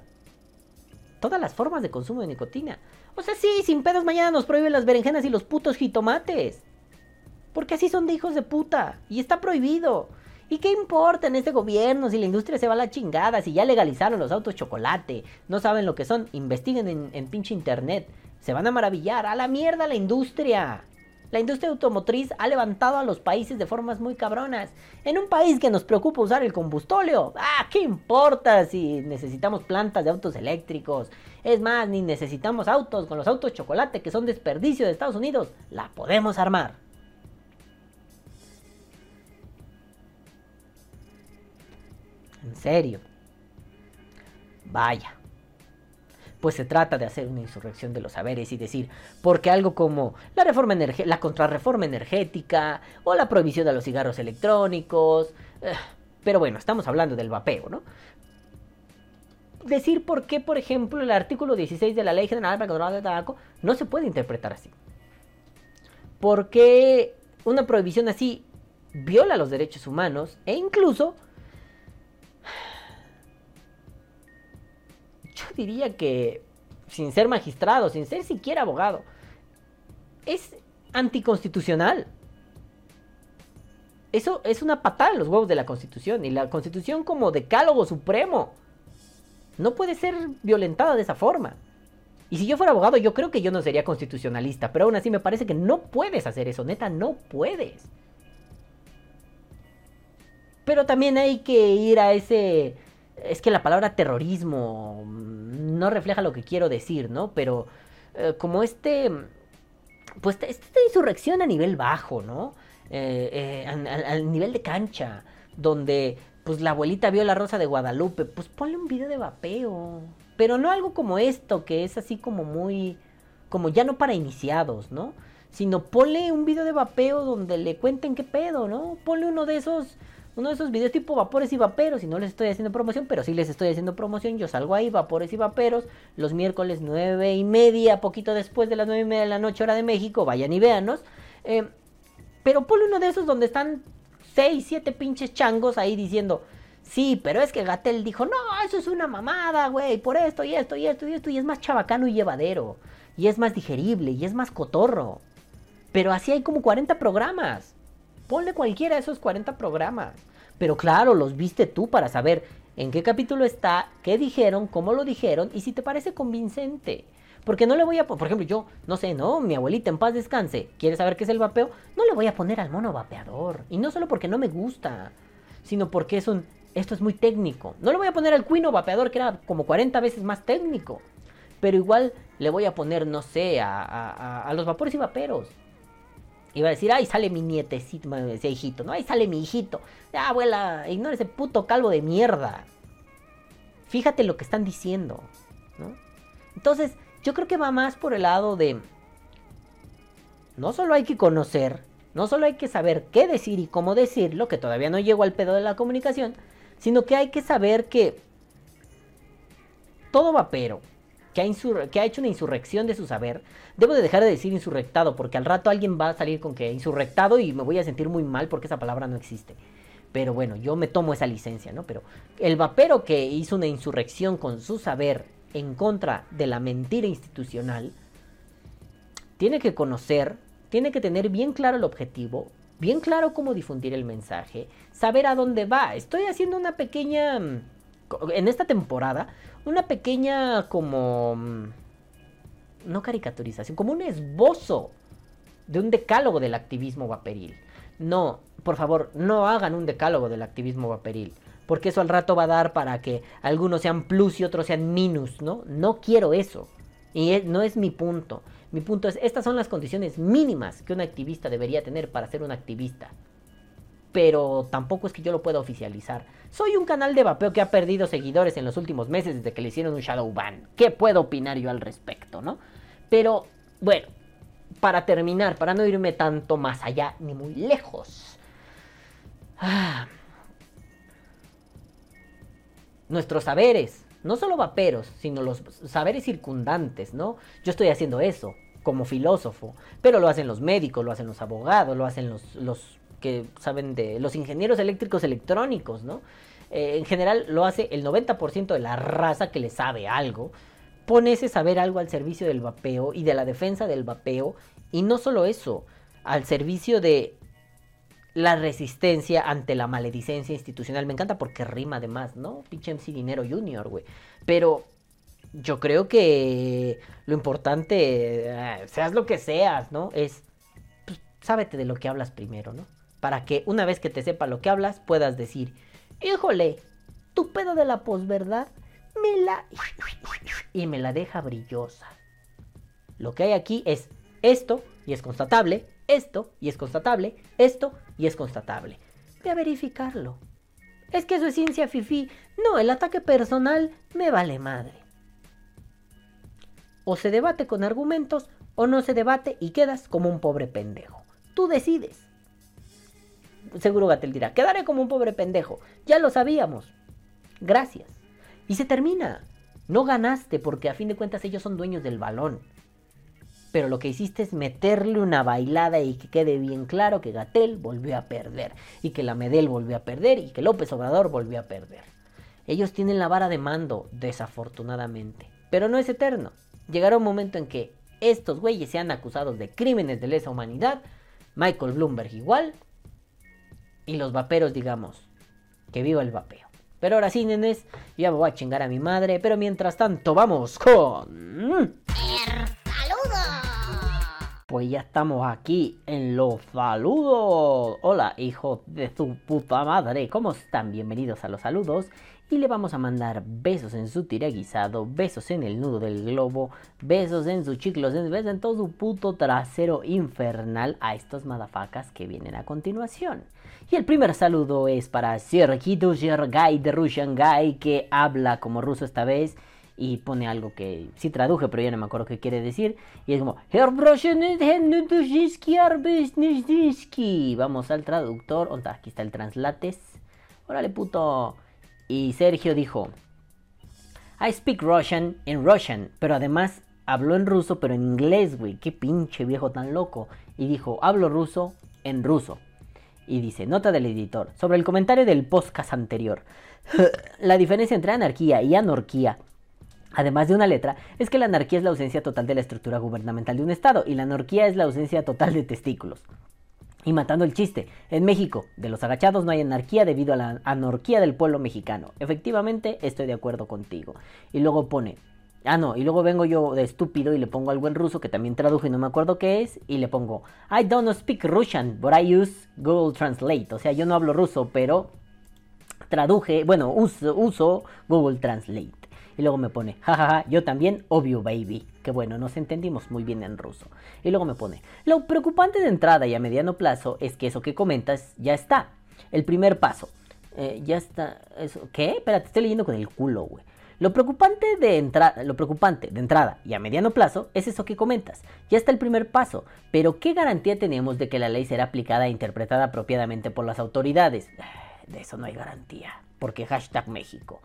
Todas las formas de consumo de nicotina. O sea, sí, sin pedos mañana nos prohíben las berenjenas y los putos jitomates. Porque así son de hijos de puta. Y está prohibido. ¿Y qué importa en este gobierno si la industria se va a la chingada? Si ya legalizaron los autos chocolate. No saben lo que son. Investiguen en, en pinche internet. Se van a maravillar. A la mierda la industria. La industria automotriz ha levantado a los países de formas muy cabronas. En un país que nos preocupa usar el combustóleo, ah, ¿qué importa si necesitamos plantas de autos eléctricos? Es más, ni necesitamos autos con los autos chocolate que son desperdicio de Estados Unidos. La podemos armar. En serio. Vaya pues se trata de hacer una insurrección de los saberes y decir, porque algo como la reforma la contrarreforma energética o la prohibición de los cigarros electrónicos, eh, pero bueno, estamos hablando del vapeo, ¿no? Decir por qué, por ejemplo, el artículo 16 de la Ley General para el Control del Tabaco no se puede interpretar así. ¿Por qué una prohibición así viola los derechos humanos e incluso yo diría que, sin ser magistrado, sin ser siquiera abogado, es anticonstitucional. eso es una patada en los huevos de la Constitución. Y la Constitución como decálogo supremo no puede ser violentada de esa forma. Y si yo fuera abogado, yo creo que yo no sería constitucionalista. Pero aún así me parece que no puedes hacer eso. Neta, no puedes. Pero también hay que ir a ese... Es que la palabra terrorismo no refleja lo que quiero decir, ¿no? Pero eh, como este... Pues esta insurrección a nivel bajo, ¿no? Eh, eh, al, nivel de cancha, donde pues la abuelita vio la rosa de Guadalupe, pues ponle un video de vapeo. Pero no algo como esto, que es así como muy, como ya no para iniciados, ¿no? Sino ponle un video de vapeo donde le cuenten qué pedo, ¿no? Ponle uno de esos, uno de esos videos tipo vapores y vaperos, y no les estoy haciendo promoción, pero sí les estoy haciendo promoción, yo salgo ahí, vapores y vaperos, los miércoles nueve y media, poquito después de las nueve y media de la noche, hora de México, vayan y véanos. Eh, pero ponle uno de esos donde están seis, siete pinches changos ahí diciendo, sí, pero es que Gatel dijo, no, eso es una mamada, güey, por esto y esto y esto y esto, y es más chabacano y llevadero, y es más digerible, y es más cotorro. Pero así hay como 40 programas. Ponle cualquiera de esos 40 programas. Pero claro, los viste tú para saber en qué capítulo está, qué dijeron, cómo lo dijeron y si te parece convincente. Porque no le voy a, por ejemplo, yo, no sé, no, mi abuelita en paz descanse, quiere saber qué es el vapeo, no le voy a poner al mono vapeador. Y no solo porque no me gusta, sino porque es un, esto es muy técnico. No le voy a poner al cuino vapeador, que era como 40 veces más técnico. Pero igual le voy a poner, no sé, a, a, los vapores y vaperos. Iba a decir, ay, sale mi nietecito, me decía hijito, ¿no? Ay, sale mi hijito. Ah, abuela, ignora ese puto calvo de mierda. Fíjate lo que están diciendo, ¿no? Entonces, yo creo que va más por el lado de... No solo hay que conocer, no solo hay que saber qué decir y cómo decirlo, que todavía no llego al pedo de la comunicación, sino que hay que saber que todo vapero que ha, hecho una insurrección de su saber, debo de dejar de decir insurrectado, porque al rato alguien va a salir con que insurrectado y me voy a sentir muy mal porque esa palabra no existe. Pero bueno, yo me tomo esa licencia, ¿no? Pero el vapero que hizo una insurrección con su saber en contra de la mentira institucional, tiene que conocer, tiene que tener bien claro el objetivo, bien claro cómo difundir el mensaje, saber a dónde va. Estoy haciendo una pequeña, en esta temporada, una pequeña como, no caricaturización, como un esbozo de un decálogo del activismo vaporil. No, por favor, no hagan un decálogo del activismo vaporil porque eso al rato va a dar para que algunos sean plus y otros sean minus, ¿no? No quiero eso. Y no es mi punto. Mi punto es, estas son las condiciones mínimas que un activista debería tener para ser un activista. Pero tampoco es que yo lo pueda oficializar. Soy un canal de vapeo que ha perdido seguidores en los últimos meses desde que le hicieron un shadow ban. ¿Qué puedo opinar yo al respecto, no? Pero, bueno, para terminar, para no irme tanto más allá ni muy lejos. Ah, (sighs) nuestros saberes, no solo vaperos, sino los saberes circundantes, ¿no? Yo estoy haciendo eso como filósofo, pero lo hacen los médicos, lo hacen los abogados, lo hacen los, los que saben de los ingenieros eléctricos electrónicos, ¿no? Eh, en general lo hace el 90% de la raza que le sabe algo, pone ese saber algo al servicio del vapeo y de la defensa del vapeo, y no solo eso, al servicio de la resistencia ante la maledicencia institucional. Me encanta porque rima además, ¿no? Pinche MC Dinero Junior, güey. Pero yo creo que lo importante, eh, seas lo que seas, ¿no? Es, pues, sábete de lo que hablas primero, ¿no? Para que una vez que te sepa lo que hablas, puedas decir, híjole, tu pedo de la posverdad me la... y me la deja brillosa. Lo que hay aquí es esto, y es constatable, esto, y es constatable, esto, y es constatable. Ve a verificarlo. Es que eso es ciencia fifi. No, el ataque personal me vale madre. O se debate con argumentos o no se debate y quedas como un pobre pendejo. Tú decides. Seguro Gatel dirá, quedaré como un pobre pendejo. Ya lo sabíamos. Gracias. Y se termina. No ganaste porque a fin de cuentas ellos son dueños del balón pero lo que hiciste es meterle una bailada y que quede bien claro que Gatel volvió a perder, y que la Medel volvió a perder, y que López Obrador volvió a perder. Ellos tienen la vara de mando, desafortunadamente, pero no es eterno. Llegará un momento en que estos güeyes sean acusados de crímenes de lesa humanidad, Michael Bloomberg igual, y los vaperos, digamos, que viva el vapeo. Pero ahora sí, nenes, ya me voy a chingar a mi madre, pero mientras tanto vamos con... Pues ya estamos aquí en los saludos. Hola, hijos de su puta madre. ¿Cómo están? Bienvenidos a los saludos. Y le vamos a mandar besos en su tiraguisado, besos en el nudo del globo, besos en su chiclos, besos en todo su puto trasero infernal a estos madafacas que vienen a continuación. Y el primer saludo es para Sergito Sergay de Russian Guy, que habla como ruso esta vez y pone algo que sí traduje, pero ya no me acuerdo qué quiere decir. Y es como, vamos al traductor, aquí está el translates. Órale, puto. Y Sergio dijo, I speak Russian in Russian, pero además habló en ruso, pero en inglés, güey. Qué pinche viejo tan loco. Y dijo, hablo ruso en ruso. Y dice, nota del editor, sobre el comentario del podcast anterior. (laughs) la diferencia entre anarquía y anarquía además de una letra, es que la anarquía es la ausencia total de la estructura gubernamental de un Estado y la anarquía es la ausencia total de testículos. Y matando el chiste, en México, de los agachados no hay anarquía debido a la anarquía del pueblo mexicano. Efectivamente, estoy de acuerdo contigo. Y luego pone, ah no, y luego vengo yo de estúpido y le pongo algo en ruso que también traduje y no me acuerdo qué es, y le pongo, I don't speak Russian, but I use Google Translate. O sea, yo no hablo ruso, pero traduje, bueno, uso, Google Translate. Y luego me pone, jajaja, yo también, obvio, baby. Que bueno, nos entendimos muy bien en ruso. Y luego me pone, lo preocupante de entrada y a mediano plazo es que eso que comentas ya está. El primer paso. Eh, ya está. ¿Qué? Espérate, estoy leyendo con el culo, güey. Lo preocupante, de entrada, lo preocupante de entrada y a mediano plazo es eso que comentas. Ya está el primer paso, pero ¿qué garantía tenemos de que la ley será aplicada e interpretada apropiadamente por las autoridades? (sighs) De eso no hay garantía, porque hashtag México.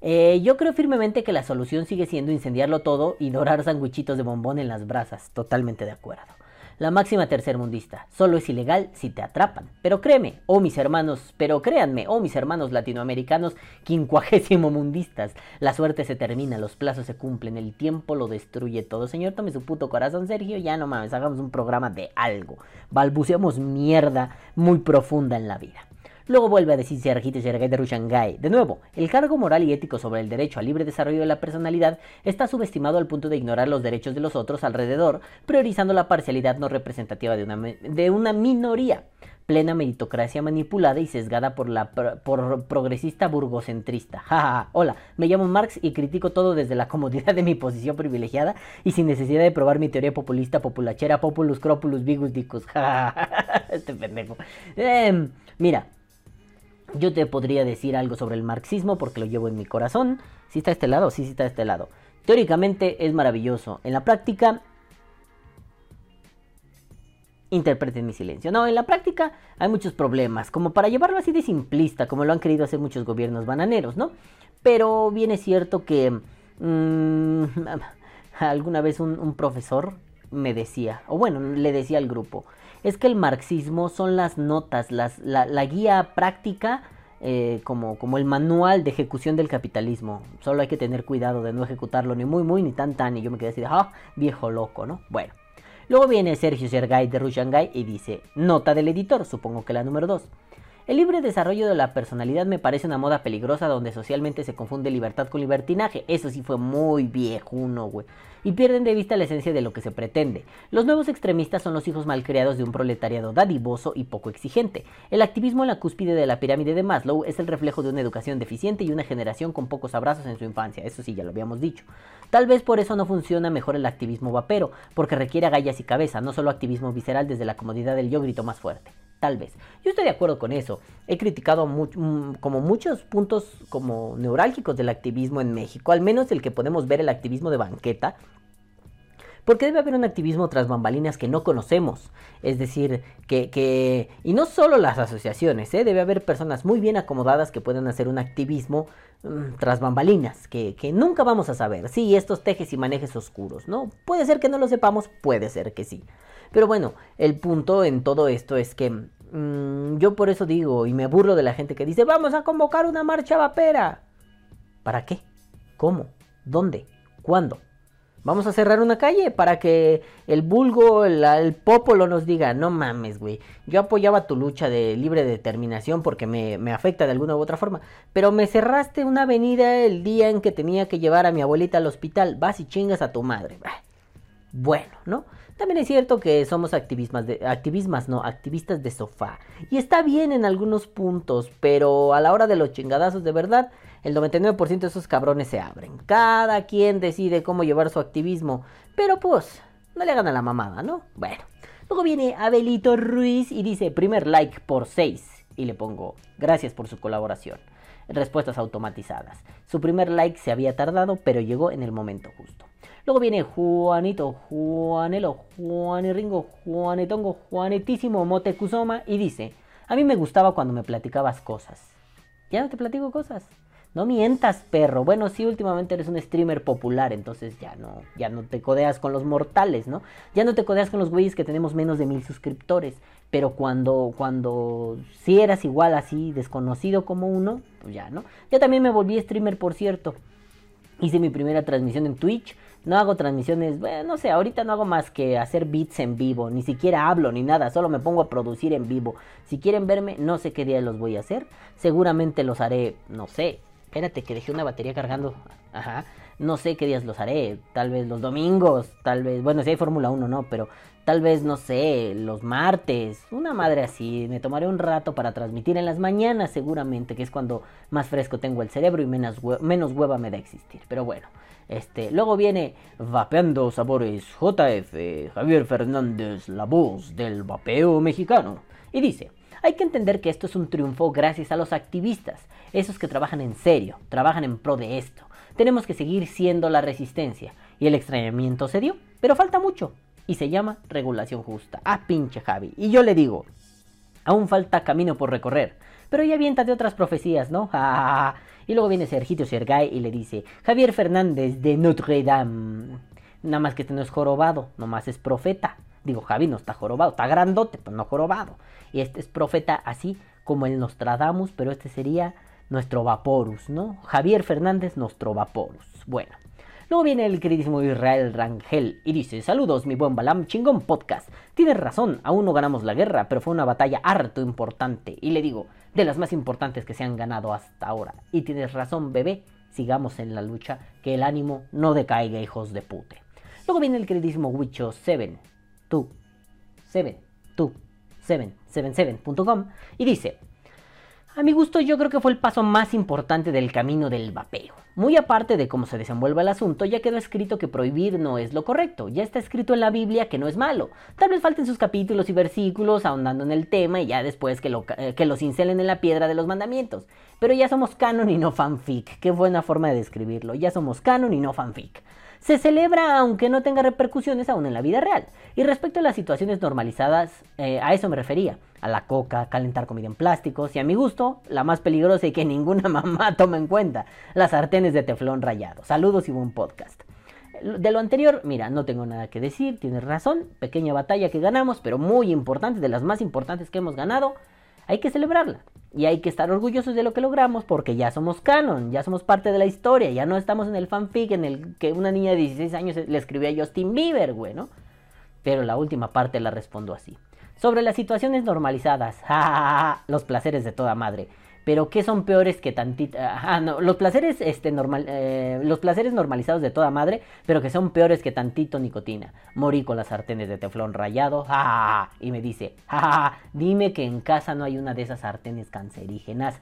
Eh, yo creo firmemente que la solución sigue siendo incendiarlo todo y dorar sandwichitos de bombón en las brasas. Totalmente de acuerdo. La máxima tercermundista. Solo es ilegal si te atrapan. Pero créeme, oh mis hermanos, pero créanme, oh mis hermanos latinoamericanos quincuagésimo mundistas. La suerte se termina, los plazos se cumplen, el tiempo lo destruye todo. Señor, tome su puto corazón, Sergio. Ya no mames, hagamos un programa de algo. Balbuceamos mierda muy profunda en la vida. Luego vuelve a decir Sergite Sergay de Rushangai. De nuevo, el cargo moral y ético sobre el derecho al libre desarrollo de la personalidad está subestimado al punto de ignorar los derechos de los otros alrededor, priorizando la parcialidad no representativa de una, de una minoría plena meritocracia manipulada y sesgada por la por progresista burgocentrista. Hola, me llamo Marx y critico todo desde la comodidad de mi posición privilegiada y sin necesidad de probar mi teoría populista, populachera, populus, cropulus, vigus, dicus. (laughs) este pendejo. Eh, mira, yo te podría decir algo sobre el marxismo porque lo llevo en mi corazón. Si está a este lado, sí, sí está a este lado. Teóricamente es maravilloso. En la práctica, interpreten mi silencio. No, en la práctica hay muchos problemas, como para llevarlo así de simplista, como lo han querido hacer muchos gobiernos bananeros, ¿no? Pero bien es cierto que mm, (laughs) alguna vez un, profesor me decía, o bueno, le decía al grupo, es que el marxismo son las notas, las, la, guía práctica eh, como, como el manual de ejecución del capitalismo. Solo hay que tener cuidado de no ejecutarlo ni muy muy ni tan tan. Y yo me quedé así de, ah, viejo loco, ¿no? Bueno. Luego viene Sergio Sergay de Rushangai y dice, nota del editor, supongo que la número 2. El libre desarrollo de la personalidad me parece una moda peligrosa donde socialmente se confunde libertad con libertinaje. Eso sí fue muy viejuno, güey. Y pierden de vista la esencia de lo que se pretende. Los nuevos extremistas son los hijos malcriados de un proletariado dadivoso y poco exigente. El activismo en la cúspide de la pirámide de Maslow es el reflejo de una educación deficiente y una generación con pocos abrazos en su infancia. Eso sí, ya lo habíamos dicho. Tal vez por eso no funciona mejor el activismo vapero, porque requiere agallas y cabeza, no solo activismo visceral desde la comodidad del yo grito más fuerte tal vez. Yo estoy de acuerdo con eso. He criticado mm, como muchos puntos como neurálgicos del activismo en México, al menos el que podemos ver el activismo de banqueta. Porque debe haber un activismo tras bambalinas que no conocemos. Es decir, que... y no solo las asociaciones, ¿eh? debe haber personas muy bien acomodadas que puedan hacer un activismo mm, tras bambalinas, que, que, nunca vamos a saber. Sí, estos tejes y manejes oscuros, ¿no? Puede ser que no lo sepamos, puede ser que sí. Pero bueno, el punto en todo esto es que mm, yo por eso digo y me burlo de la gente que dice, vamos a convocar una marcha vapera. ¿Para qué? ¿Cómo? ¿Dónde? ¿Cuándo? Vamos a cerrar una calle para que el vulgo, el, el popolo nos diga, no mames, güey. Yo apoyaba tu lucha de libre determinación porque me, me, afecta de alguna u otra forma. Pero me cerraste una avenida el día en que tenía que llevar a mi abuelita al hospital. Vas y chingas a tu madre. Bueno, ¿no? También es cierto que somos activismas, de, activismas, no, activistas de sofá. Y está bien en algunos puntos, pero a la hora de los chingadazos de verdad, el 99% de esos cabrones se abren. Cada quien decide cómo llevar su activismo, pero pues, no le hagan a la mamada, ¿no? Bueno. Luego viene Abelito Ruiz y dice, primer like por 6. Y le pongo, gracias por su colaboración. Respuestas automatizadas. Su primer like se había tardado, pero llegó en el momento justo. Luego viene Juanito, Juanelo, Juaniringo, Juanetongo, Juanetísimo Motecuzoma y dice, a mí me gustaba cuando me platicabas cosas. Ya no te platico cosas. No mientas, perro. Bueno, sí, últimamente eres un streamer popular, entonces ya no, ya no te codeas con los mortales, ¿no? Ya no te codeas con los güeyes que tenemos menos de mil suscriptores. Pero cuando, cuando sí eras igual así, desconocido como uno, pues ya, ¿no? Ya también me volví streamer, por cierto. Hice mi primera transmisión en Twitch no hago transmisiones, bueno, no sé, ahorita no hago más que hacer beats en vivo, ni siquiera hablo ni nada, solo me pongo a producir en vivo. Si quieren verme, no sé qué día los voy a hacer. Seguramente los haré, no sé. Espérate que dejé una batería cargando. Ajá. No sé qué días los haré. Tal vez los domingos, tal vez, bueno, si hay Fórmula 1 no, pero tal vez no sé, los martes, una madre así. Me tomaré un rato para transmitir en las mañanas seguramente, que es cuando más fresco tengo el cerebro y menos, menos hueva me da existir. Pero bueno. Este, luego viene Vapeando Sabores JF, Javier Fernández, la voz del vapeo mexicano. Y dice, hay que entender que esto es un triunfo gracias a los activistas, esos que trabajan en serio, trabajan en pro de esto. Tenemos que seguir siendo la resistencia. Y el extrañamiento se dio, pero falta mucho. Y se llama regulación justa. Ah, pinche Javi. Y yo le digo, aún falta camino por recorrer. Pero ya avienta de otras profecías, ¿no? (laughs) Y luego viene Sergito Sergay y le dice, Javier Fernández de Notre Dame. Nada más que este no es jorobado, nomás es profeta. Digo, Javi no está jorobado, está grandote, pero no jorobado. Y este es profeta así como el Nostradamus, pero este sería nuestro Vaporus, ¿no? Javier Fernández, nuestro Vaporus. Bueno. Luego viene el queridísimo Israel Rangel y dice, saludos mi buen Balam, chingón podcast. Tienes razón, aún no ganamos la guerra, pero fue una batalla harto importante. Y le digo, de las más importantes que se han ganado hasta ahora. Y tienes razón, bebé, sigamos en la lucha, que el ánimo no decaiga, hijos de pute. Luego viene el queridísimo Wicho 7, tú, 7, tú, 7, 77.com y dice, a mi gusto yo creo que fue el paso más importante del camino del vapeo. Muy aparte de cómo se desenvuelva el asunto, ya quedó escrito que prohibir no es lo correcto, ya está escrito en la Biblia que no es malo. Tal vez falten sus capítulos y versículos ahondando en el tema y ya después que, lo, eh, que los incelen en la piedra de los mandamientos. Pero ya somos canon y no fanfic, qué buena forma de describirlo, ya somos canon y no fanfic se celebra aunque no tenga repercusiones aún en la vida real. Y respecto a las situaciones normalizadas, eh, a eso me refería. A la coca, calentar comida en plásticos y a mi gusto, la más peligrosa y que (laughs) ninguna mamá toma en cuenta, las sartenes de teflón rayado. Saludos y buen podcast. De lo anterior, mira, no tengo nada que decir, tienes razón, pequeña batalla que ganamos, pero muy importante, de las más importantes que hemos ganado, hay que celebrarla. Y hay que estar orgullosos de lo que logramos porque ya somos canon, ya somos parte de la historia, ya no estamos en el fanfic en el que una niña de 16 años le escribió a Justin Bieber, güey, ¿no? Pero la última parte la respondo así. Sobre las situaciones normalizadas, (laughs) los placeres de toda madre pero ¿qué son peores que tantita? Ah, no, los placeres, este, normal, eh, los placeres normalizados de toda madre, pero que son peores que tantito nicotina. Morí con las sartenes de teflón rayado, y me dice, ja, dime que en casa no hay una de esas sartenes cancerígenas,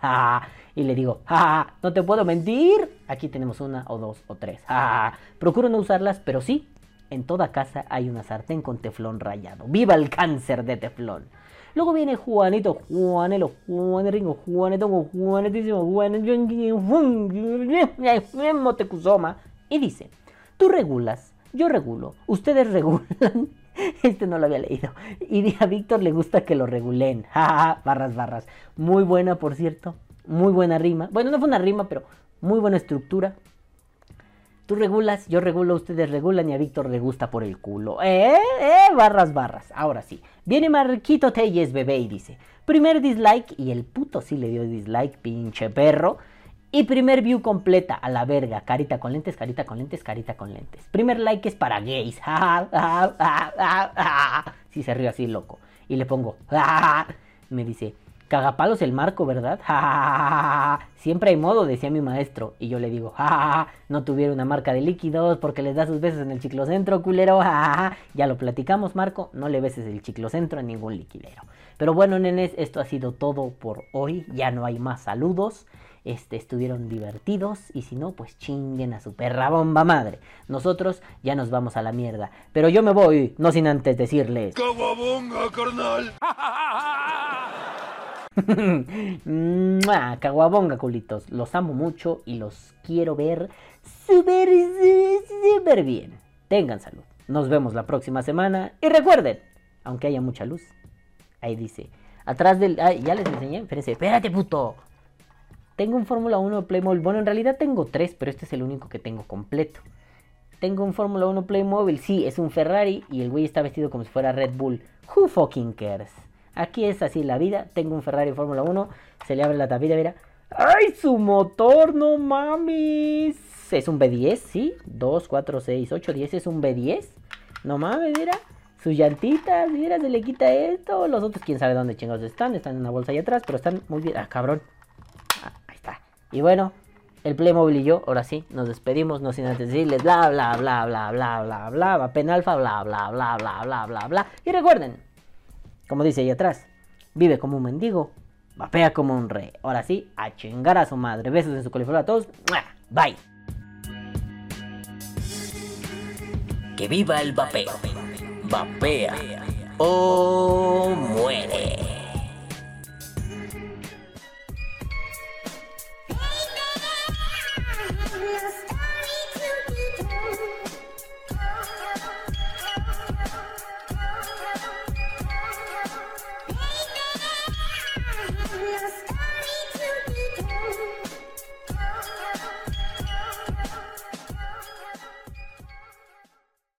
y le digo, ja, no te puedo mentir, aquí tenemos una o dos o tres, ja, procuro no usarlas, pero sí, en toda casa hay una sartén con teflón rayado. ¡Viva el cáncer de teflón! Luego viene Juanito, Juanelo, Juaneringo, Juanetongo, Juanetísimo, Motecuzoma. Y dice, tú regulas, yo regulo, ustedes (laughs) regulan. Este no lo había leído. Y a Víctor le gusta que lo regulen. (laughs) barras, barras. Muy buena, por cierto. Muy buena rima. Bueno, no fue una rima, pero muy buena estructura. Tú regulas, yo regulo, ustedes regulan y a Víctor le gusta por el culo. ¿Eh? ¿Eh? Barras, barras. Ahora sí. Viene Marquito Telles, bebé, y dice: Primer dislike, y el puto sí le dio dislike, pinche perro. Y primer view completa, a la verga. Carita con lentes, carita con lentes, carita con lentes. Primer like es para gays. (laughs) Si se ríe así, loco. Y le pongo. (laughs) Me dice, cagapalos el marco, ¿verdad? (laughs) Siempre hay modo, decía mi maestro. Y yo le digo, no tuviera una marca de líquidos porque les da sus besos en el chiclocentro, culero. Ya lo platicamos, Marco. No le beses el chiclocentro a ningún liquidero. Pero bueno, nenes, esto ha sido todo por hoy. Ya no hay más saludos este, estuvieron divertidos y si no, pues chinguen a su perra bomba madre. Nosotros ya nos vamos a la mierda. Pero yo me voy, no sin antes decirles... ¡Caguabonga, carnal! (laughs) (laughs) Caguabonga, culitos. Los amo mucho y los quiero ver súper, súper bien. Tengan salud. Nos vemos la próxima semana. Y recuerden, aunque haya mucha luz, ahí dice, atrás del... ya les enseñé. Espérense, espérate, puto. Tengo un Fórmula 1 Playmobil. Bueno, en realidad tengo tres, pero este es el único que tengo completo. Tengo un Fórmula 1 Playmobil. Sí, es un Ferrari y el güey está vestido como si fuera Red Bull. Who fucking cares? Aquí es así la vida. Tengo un Ferrari Fórmula 1. Se le abre la tapita, mira. ¡Ay, su motor! ¡No mames! Es un B10, ¿sí? 2, 4, 6, 8, 10 es un B10. No mames, mira. Sus llantitas, mira, se le quita esto. Los otros, quién sabe dónde chingados están. Están en una bolsa ahí atrás, pero están muy bien. Ah, cabrón. Y bueno, el Playmobil y yo, ahora sí, nos despedimos, no sin antes decirles bla bla bla bla bla bla bla, va penalfa, bla bla bla bla bla bla bla. Y recuerden, como dice ahí atrás, vive como un mendigo, vapea como un rey. Ahora sí, a chingar a su madre. Besos en su coliflor a todos. Bye. Que viva el vapeo. Vapea o muere.